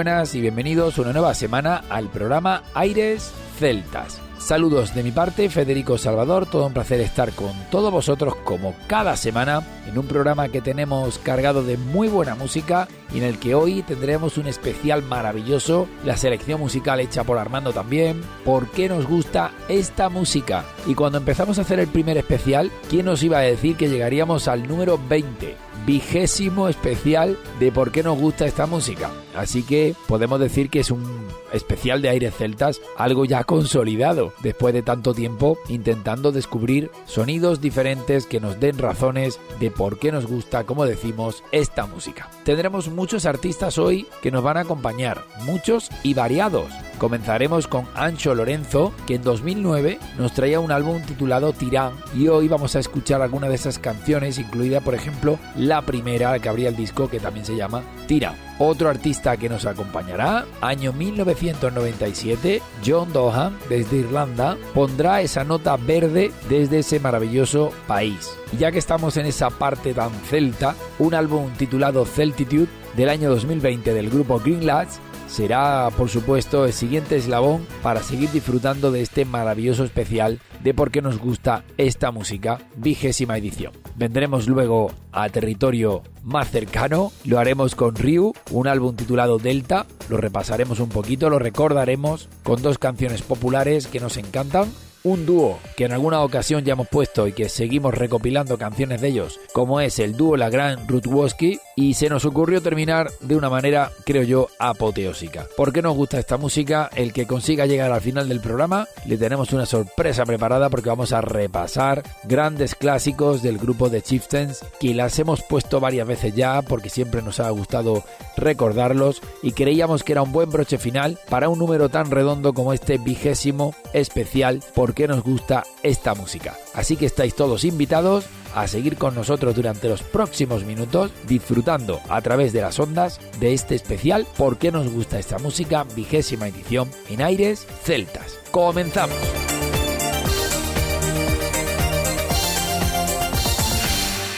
Buenas y bienvenidos una nueva semana al programa Aires Celtas. Saludos de mi parte, Federico Salvador, todo un placer estar con todos vosotros como cada semana en un programa que tenemos cargado de muy buena música y en el que hoy tendremos un especial maravilloso, la selección musical hecha por Armando también, por qué nos gusta esta música. Y cuando empezamos a hacer el primer especial, ¿quién nos iba a decir que llegaríamos al número 20? Vigésimo especial de por qué nos gusta esta música. Así que podemos decir que es un especial de aires celtas, algo ya consolidado, después de tanto tiempo intentando descubrir sonidos diferentes que nos den razones de por qué nos gusta, como decimos, esta música. Tendremos muchos artistas hoy que nos van a acompañar, muchos y variados. Comenzaremos con Ancho Lorenzo, que en 2009 nos traía un álbum titulado Tirán y hoy vamos a escuchar alguna de esas canciones, incluida por ejemplo la primera que abría el disco que también se llama Tirán. Otro artista que nos acompañará, año 1997, John Dohan, desde Irlanda, pondrá esa nota verde desde ese maravilloso país. Ya que estamos en esa parte tan celta, un álbum titulado Celtitude del año 2020 del grupo Green Lads será, por supuesto, el siguiente eslabón para seguir disfrutando de este maravilloso especial de por qué nos gusta esta música, vigésima edición. Vendremos luego a territorio más cercano, lo haremos con Ryu, un álbum titulado Delta, lo repasaremos un poquito, lo recordaremos con dos canciones populares que nos encantan un dúo que en alguna ocasión ya hemos puesto y que seguimos recopilando canciones de ellos, como es el dúo La Gran Rutwoski, y se nos ocurrió terminar de una manera, creo yo, apoteósica. ¿Por qué nos gusta esta música? El que consiga llegar al final del programa, le tenemos una sorpresa preparada porque vamos a repasar grandes clásicos del grupo de Chieftains, que las hemos puesto varias veces ya porque siempre nos ha gustado recordarlos y creíamos que era un buen broche final para un número tan redondo como este vigésimo especial por qué nos gusta esta música. Así que estáis todos invitados a seguir con nosotros durante los próximos minutos disfrutando a través de las ondas de este especial por qué nos gusta esta música vigésima edición en aires celtas. Comenzamos.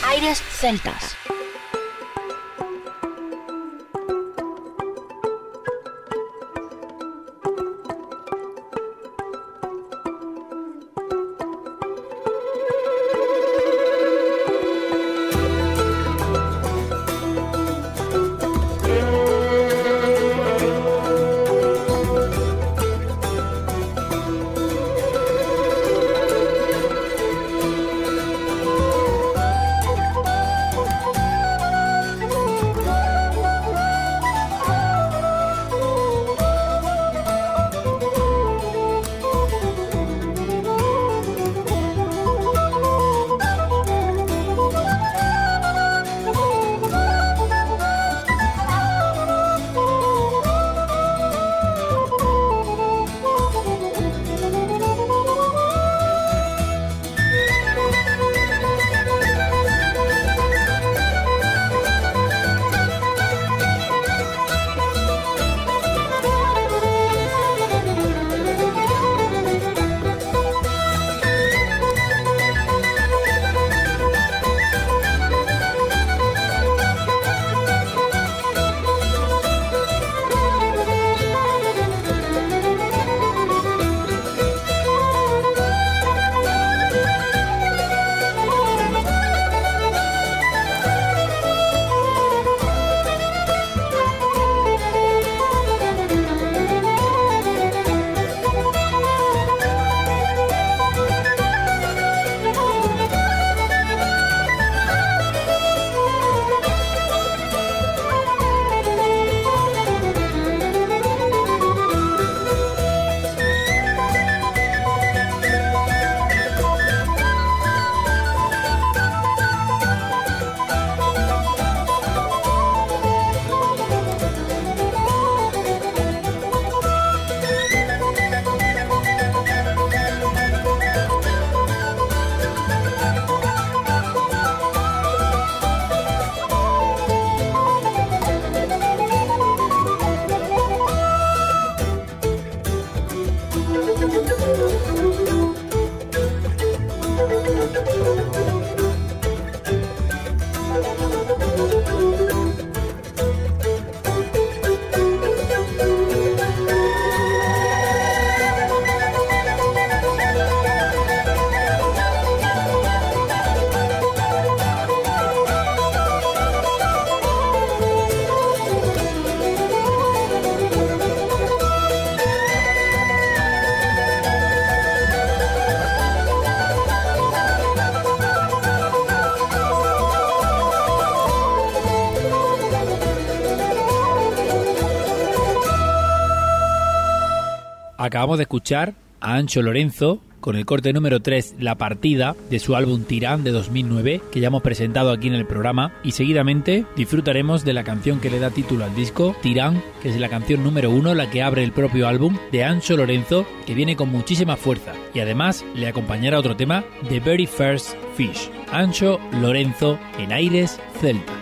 Aires celtas. Acabamos de escuchar a Ancho Lorenzo con el corte número 3, La Partida, de su álbum Tirán de 2009, que ya hemos presentado aquí en el programa, y seguidamente disfrutaremos de la canción que le da título al disco, Tirán, que es la canción número 1, la que abre el propio álbum, de Ancho Lorenzo, que viene con muchísima fuerza, y además le acompañará otro tema, The Very First Fish, Ancho Lorenzo en Aires Celtas.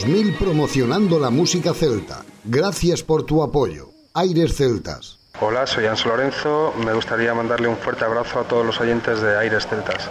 2000 promocionando la música celta. Gracias por tu apoyo. Aires Celtas. Hola, soy Anso Lorenzo. Me gustaría mandarle un fuerte abrazo a todos los oyentes de Aires Celtas.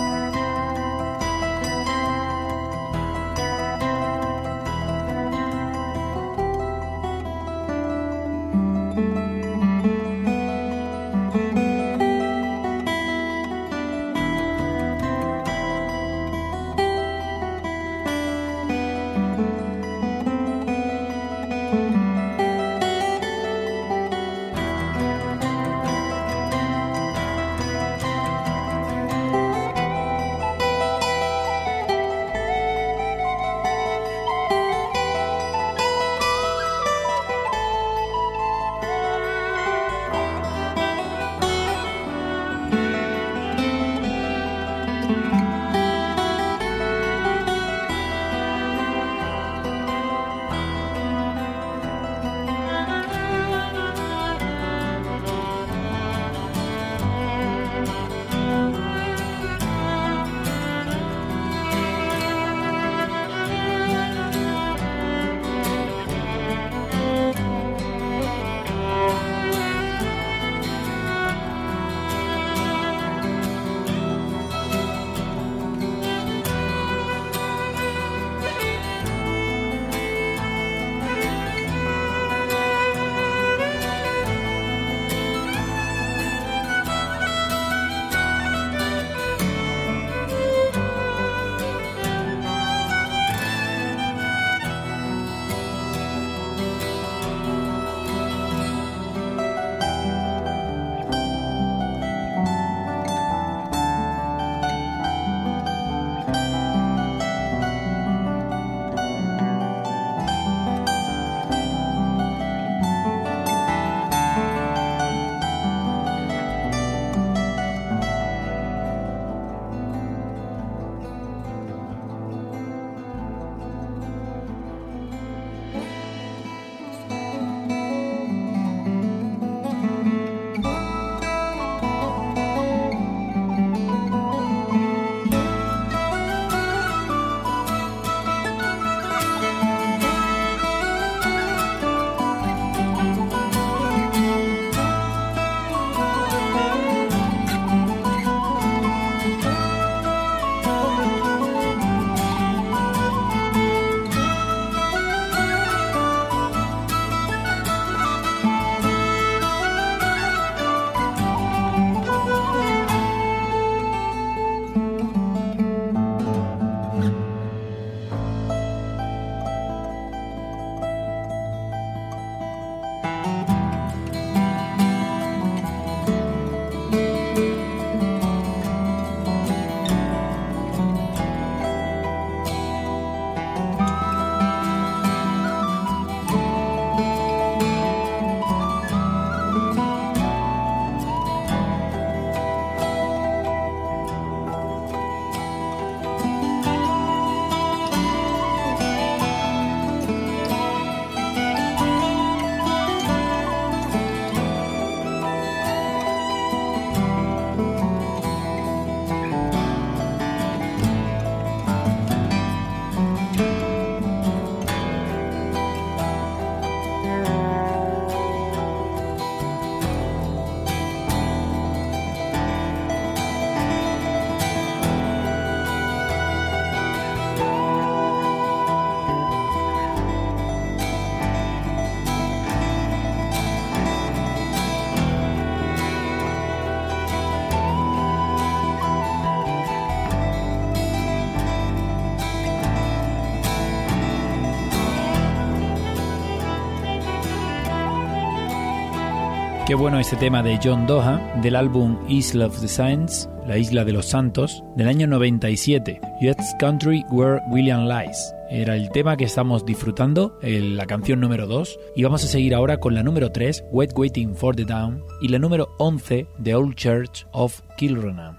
Qué bueno este tema de John Doha del álbum Isle of the Saints, la isla de los santos, del año 97, Yet's Country Where William Lies. Era el tema que estamos disfrutando, la canción número 2, y vamos a seguir ahora con la número 3, Wet Waiting for the Down, y la número 11, The Old Church of Kilrenham.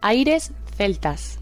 Aires celtas.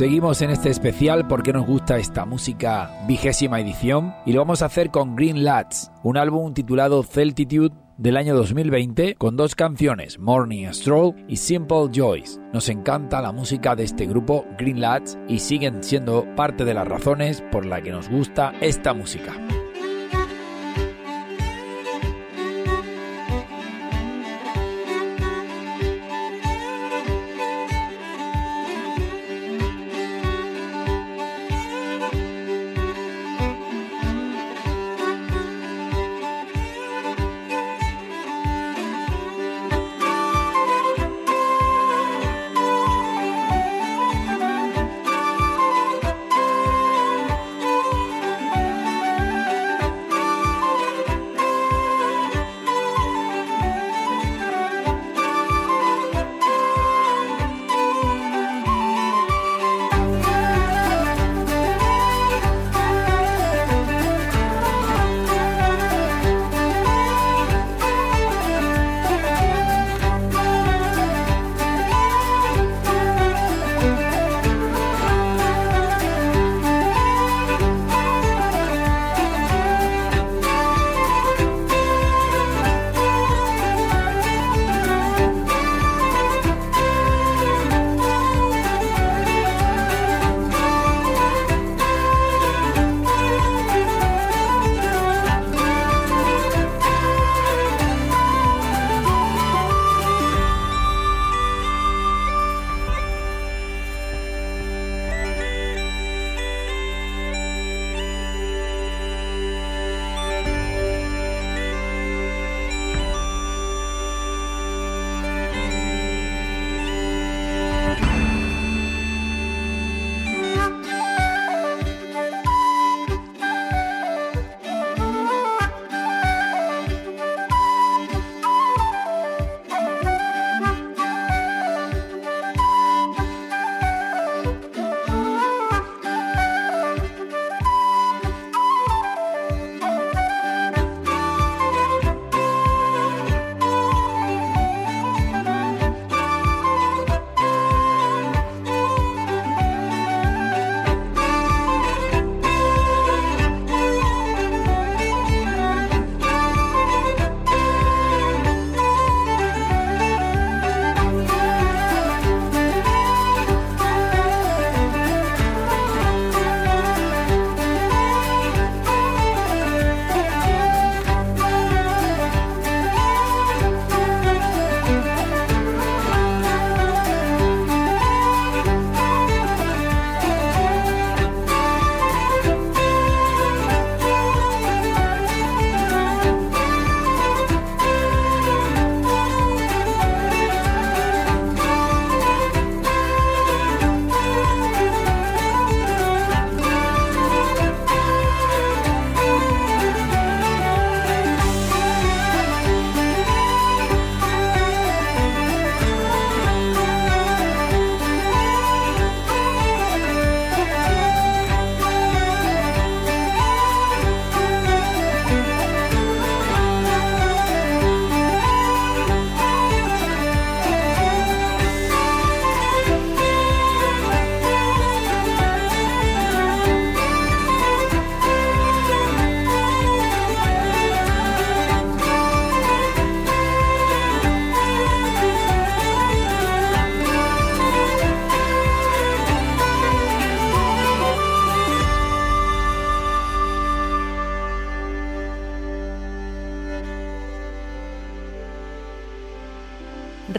Seguimos en este especial porque nos gusta esta música vigésima edición y lo vamos a hacer con Green Lads, un álbum titulado Celtitude del año 2020 con dos canciones, Morning Stroll y Simple Joys. Nos encanta la música de este grupo Green Lads y siguen siendo parte de las razones por las que nos gusta esta música.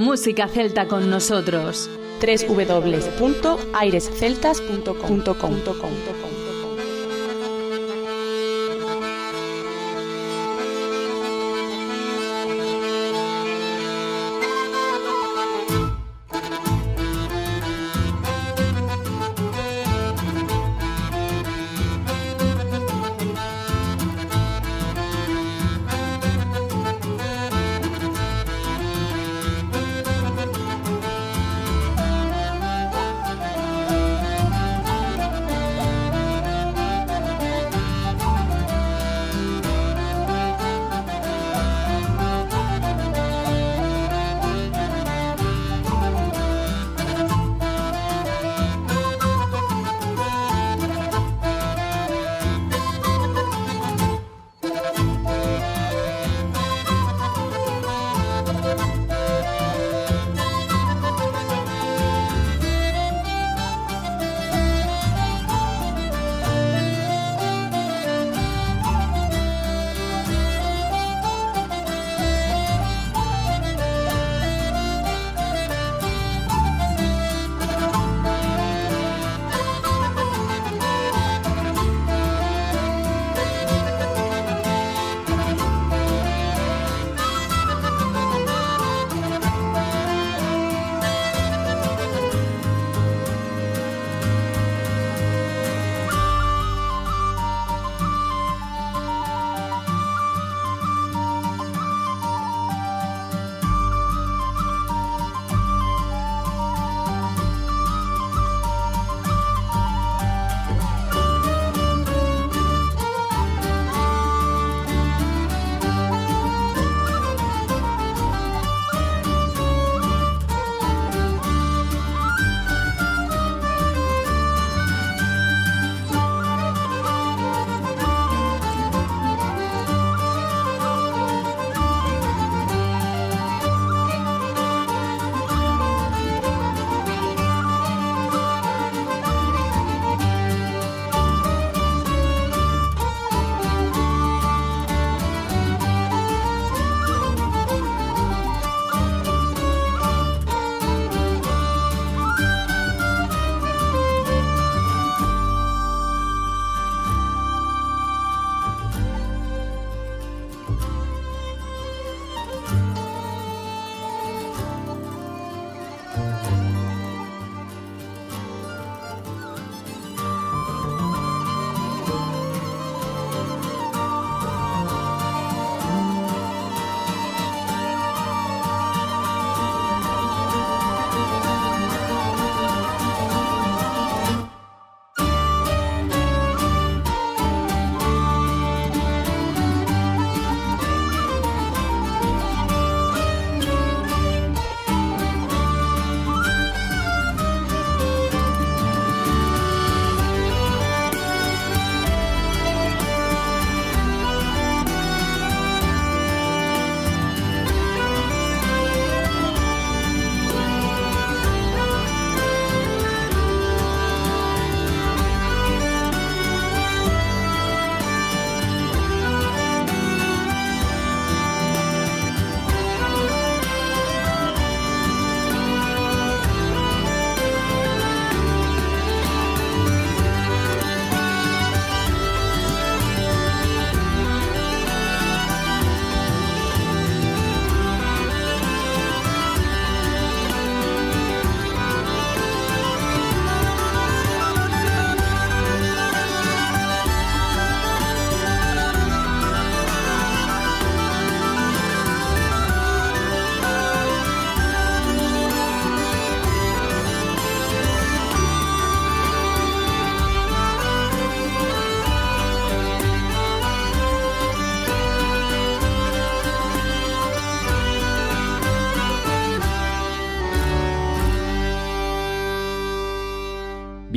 Música celta con nosotros. www.airesceltas.com.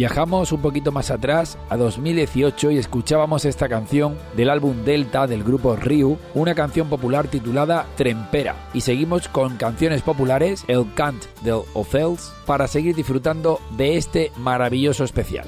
Viajamos un poquito más atrás, a 2018, y escuchábamos esta canción del álbum Delta del grupo Ryu, una canción popular titulada Trempera. Y seguimos con canciones populares, El Cant del Ophels, para seguir disfrutando de este maravilloso especial.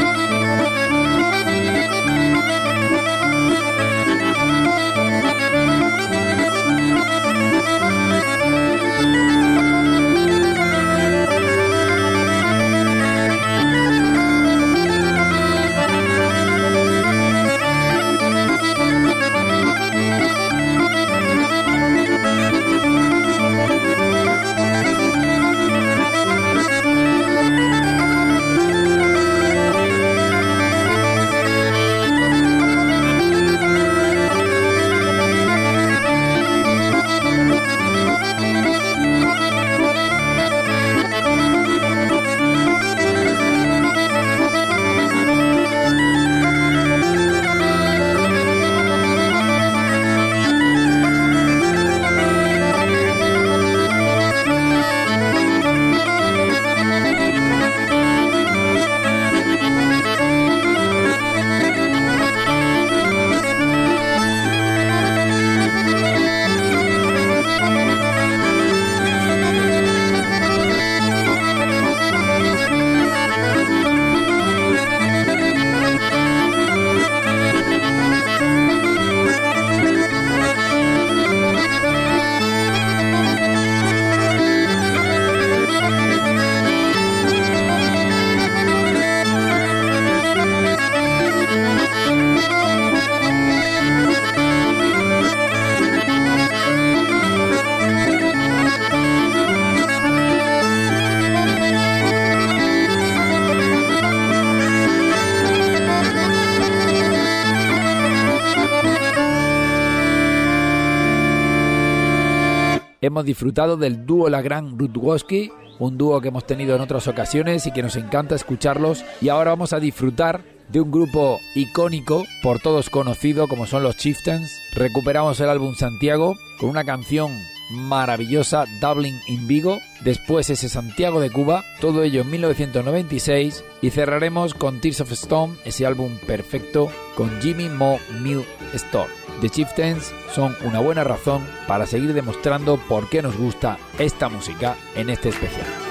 Hemos disfrutado del dúo La Gran Rutwoski, un dúo que hemos tenido en otras ocasiones y que nos encanta escucharlos. Y ahora vamos a disfrutar de un grupo icónico, por todos conocido como son los Chieftains. Recuperamos el álbum Santiago con una canción maravillosa Dublin in Vigo, después ese Santiago de Cuba, todo ello en 1996 y cerraremos con Tears of Stone, ese álbum perfecto con Jimmy Mo Mill Store. The Chieftains son una buena razón para seguir demostrando por qué nos gusta esta música en este especial.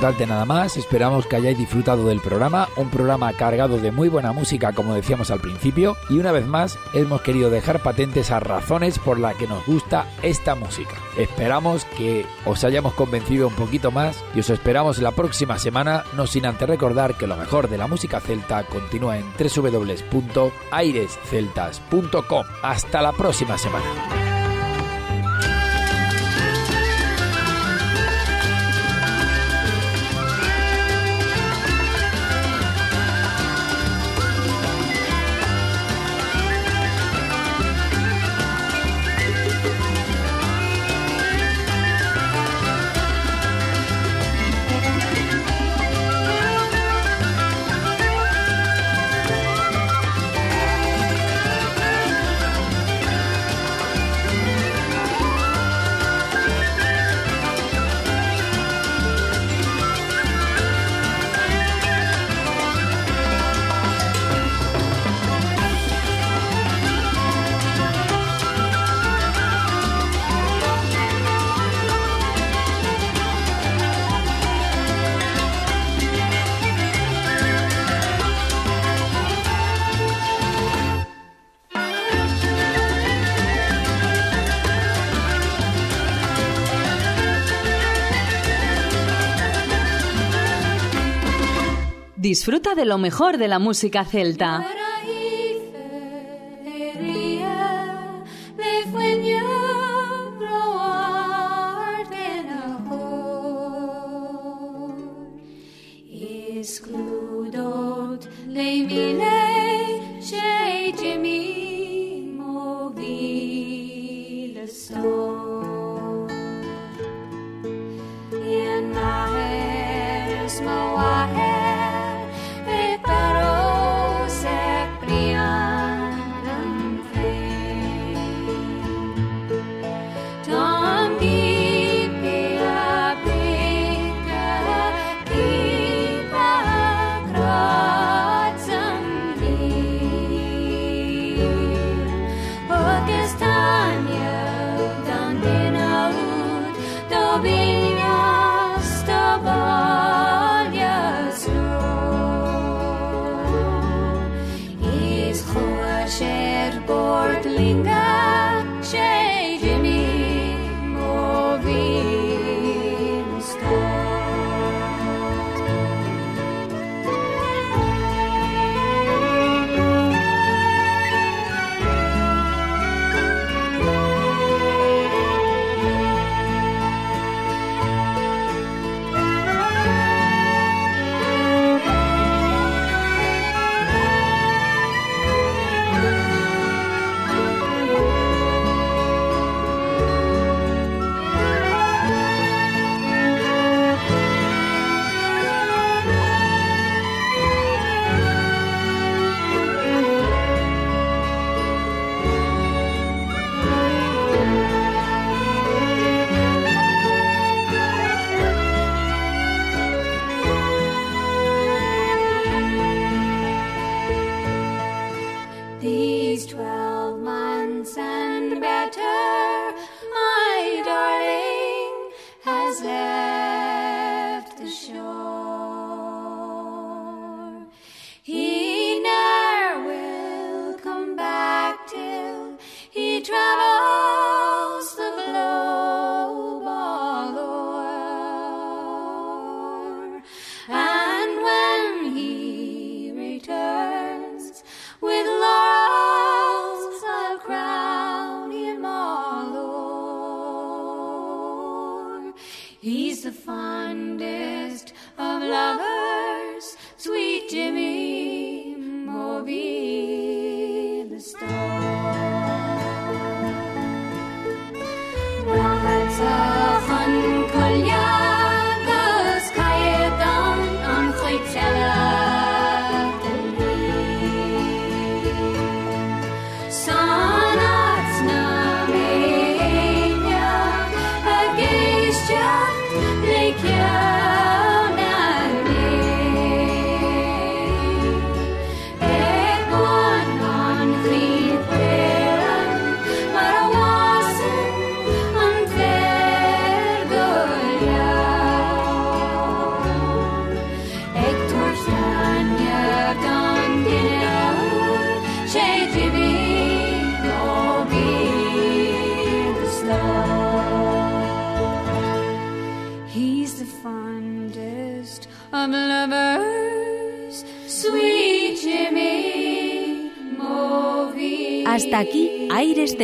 Nada más, esperamos que hayáis disfrutado del programa, un programa cargado de muy buena música como decíamos al principio y una vez más hemos querido dejar patentes esas razones por las que nos gusta esta música. Esperamos que os hayamos convencido un poquito más y os esperamos la próxima semana, no sin antes recordar que lo mejor de la música celta continúa en www.airesceltas.com. Hasta la próxima semana. Disfruta de lo mejor de la música celta.